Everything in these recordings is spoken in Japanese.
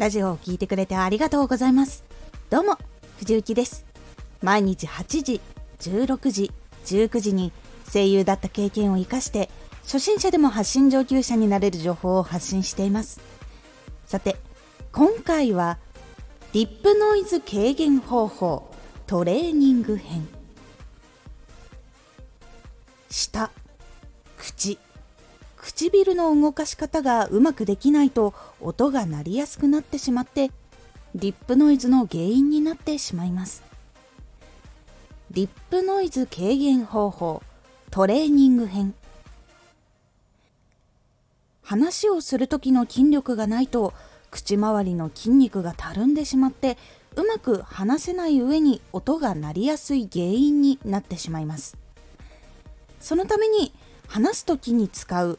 ラジオを聴いてくれてありがとうございます。どうも、藤幸です。毎日8時、16時、19時に声優だった経験を活かして、初心者でも発信上級者になれる情報を発信しています。さて、今回は、リップノイズ軽減方法トレーニング編。舌、口、唇の動かし方がうまくできないと音が鳴りやすくなってしまってリップノイズの原因になってしまいます。リップノイズ軽減方法トレーニング編。話をする時の筋力がないと口周りの筋肉がたるんでしまってうまく話せない上に音が鳴りやすい原因になってしまいます。そのために話す時に使う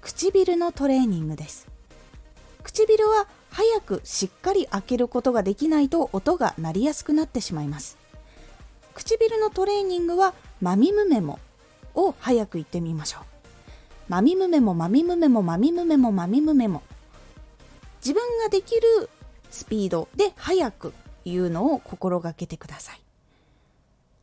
唇のトレーニングです。唇は早くしっかり開けることができないと音が鳴りやすくなってしまいます。唇のトレーニングはマミムメモを早く言ってみましょう。マミムメモマミムメモマミムメモマミムメモ。自分ができるスピードで早く言うのを心がけてください。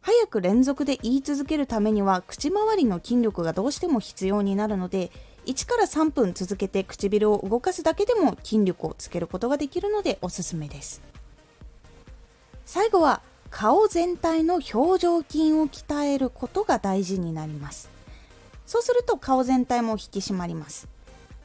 早く連続で言い続けるためには口周りの筋力がどうしても必要になるので1から3分続けて唇を動かすだけでも筋力をつけることができるのでおすすめです。最後は顔全体の表情筋を鍛えることが大事になります。そうすると顔全体も引き締まります。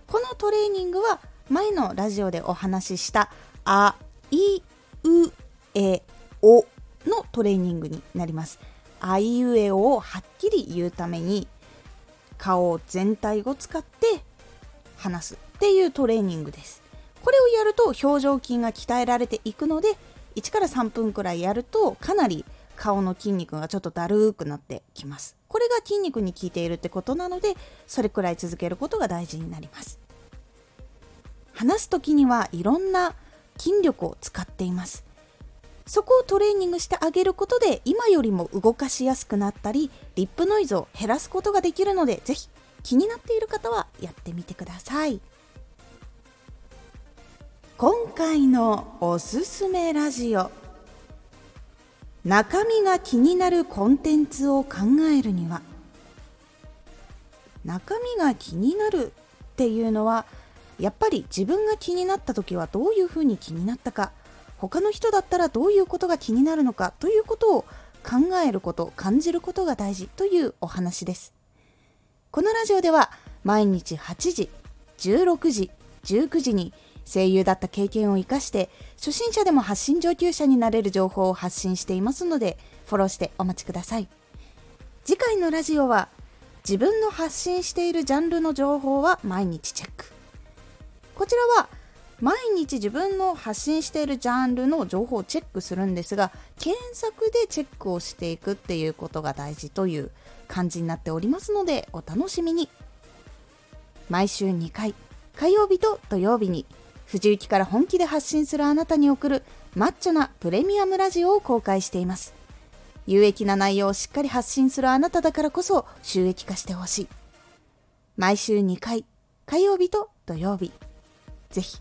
このトレーニングは前のラジオでお話ししたあいうえおのトレーニングになります。あいうえおをはっきり言うために顔全体を使って話すっていうトレーニングです。これをやると表情筋が鍛えられていくので1から3分くらいやるとかなり顔の筋肉がちょっとだるくなってきます。これが筋肉に効いているってことなのでそれくらい続けることが大事になります。話す時にはいろんな筋力を使っています。そこをトレーニングしてあげることで今よりも動かしやすくなったりリップノイズを減らすことができるのでぜひ気になっている方はやってみてください。今回のおすすめラジオ。中身が気になるコンテンツを考えるには。中身が気になるっていうのはやっぱり自分が気になった時はどういうふうに気になったか。他の人だったらどういうことが気になるのかということを考えること感じることが大事というお話です。このラジオでは毎日8時16時19時に声優だった経験を生かして初心者でも発信上級者になれる情報を発信していますのでフォローしてお待ちください。次回のラジオは自分の発信しているジャンルの情報は毎日チェック。こちらは毎日自分の発信しているジャンルの情報をチェックするんですが検索でチェックをしていくっていうことが大事という感じになっておりますのでお楽しみに。毎週2回火曜日と土曜日に藤雪から本気で発信するあなたに送るマッチョなプレミアムラジオを公開しています。有益な内容をしっかり発信するあなただからこそ収益化してほしい。毎週2回火曜日と土曜日。ぜひ